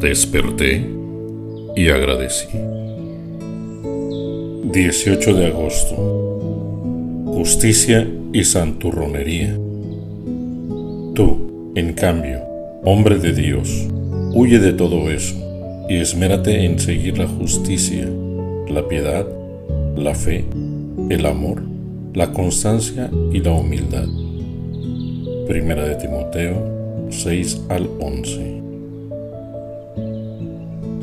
Desperté y agradecí. 18 de agosto. Justicia y santurronería. Tú, en cambio, hombre de Dios, huye de todo eso y esmérate en seguir la justicia, la piedad, la fe, el amor, la constancia y la humildad. Primera de Timoteo 6 al 11.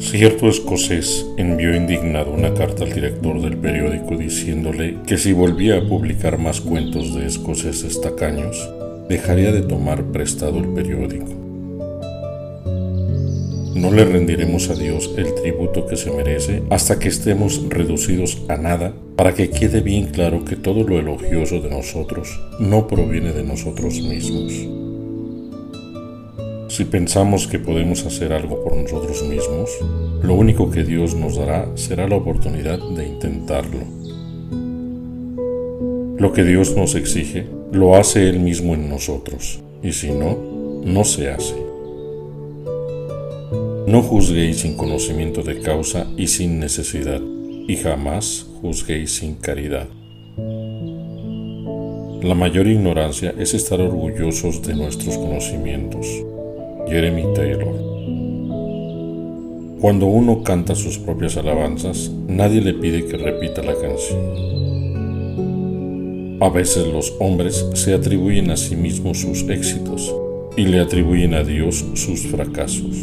Cierto escocés envió indignado una carta al director del periódico diciéndole que si volvía a publicar más cuentos de escoceses tacaños, dejaría de tomar prestado el periódico. No le rendiremos a Dios el tributo que se merece hasta que estemos reducidos a nada para que quede bien claro que todo lo elogioso de nosotros no proviene de nosotros mismos. Si pensamos que podemos hacer algo por nosotros mismos, lo único que Dios nos dará será la oportunidad de intentarlo. Lo que Dios nos exige, lo hace Él mismo en nosotros, y si no, no se hace. No juzguéis sin conocimiento de causa y sin necesidad, y jamás juzguéis sin caridad. La mayor ignorancia es estar orgullosos de nuestros conocimientos. Jeremy Taylor. Cuando uno canta sus propias alabanzas, nadie le pide que repita la canción. A veces los hombres se atribuyen a sí mismos sus éxitos y le atribuyen a Dios sus fracasos.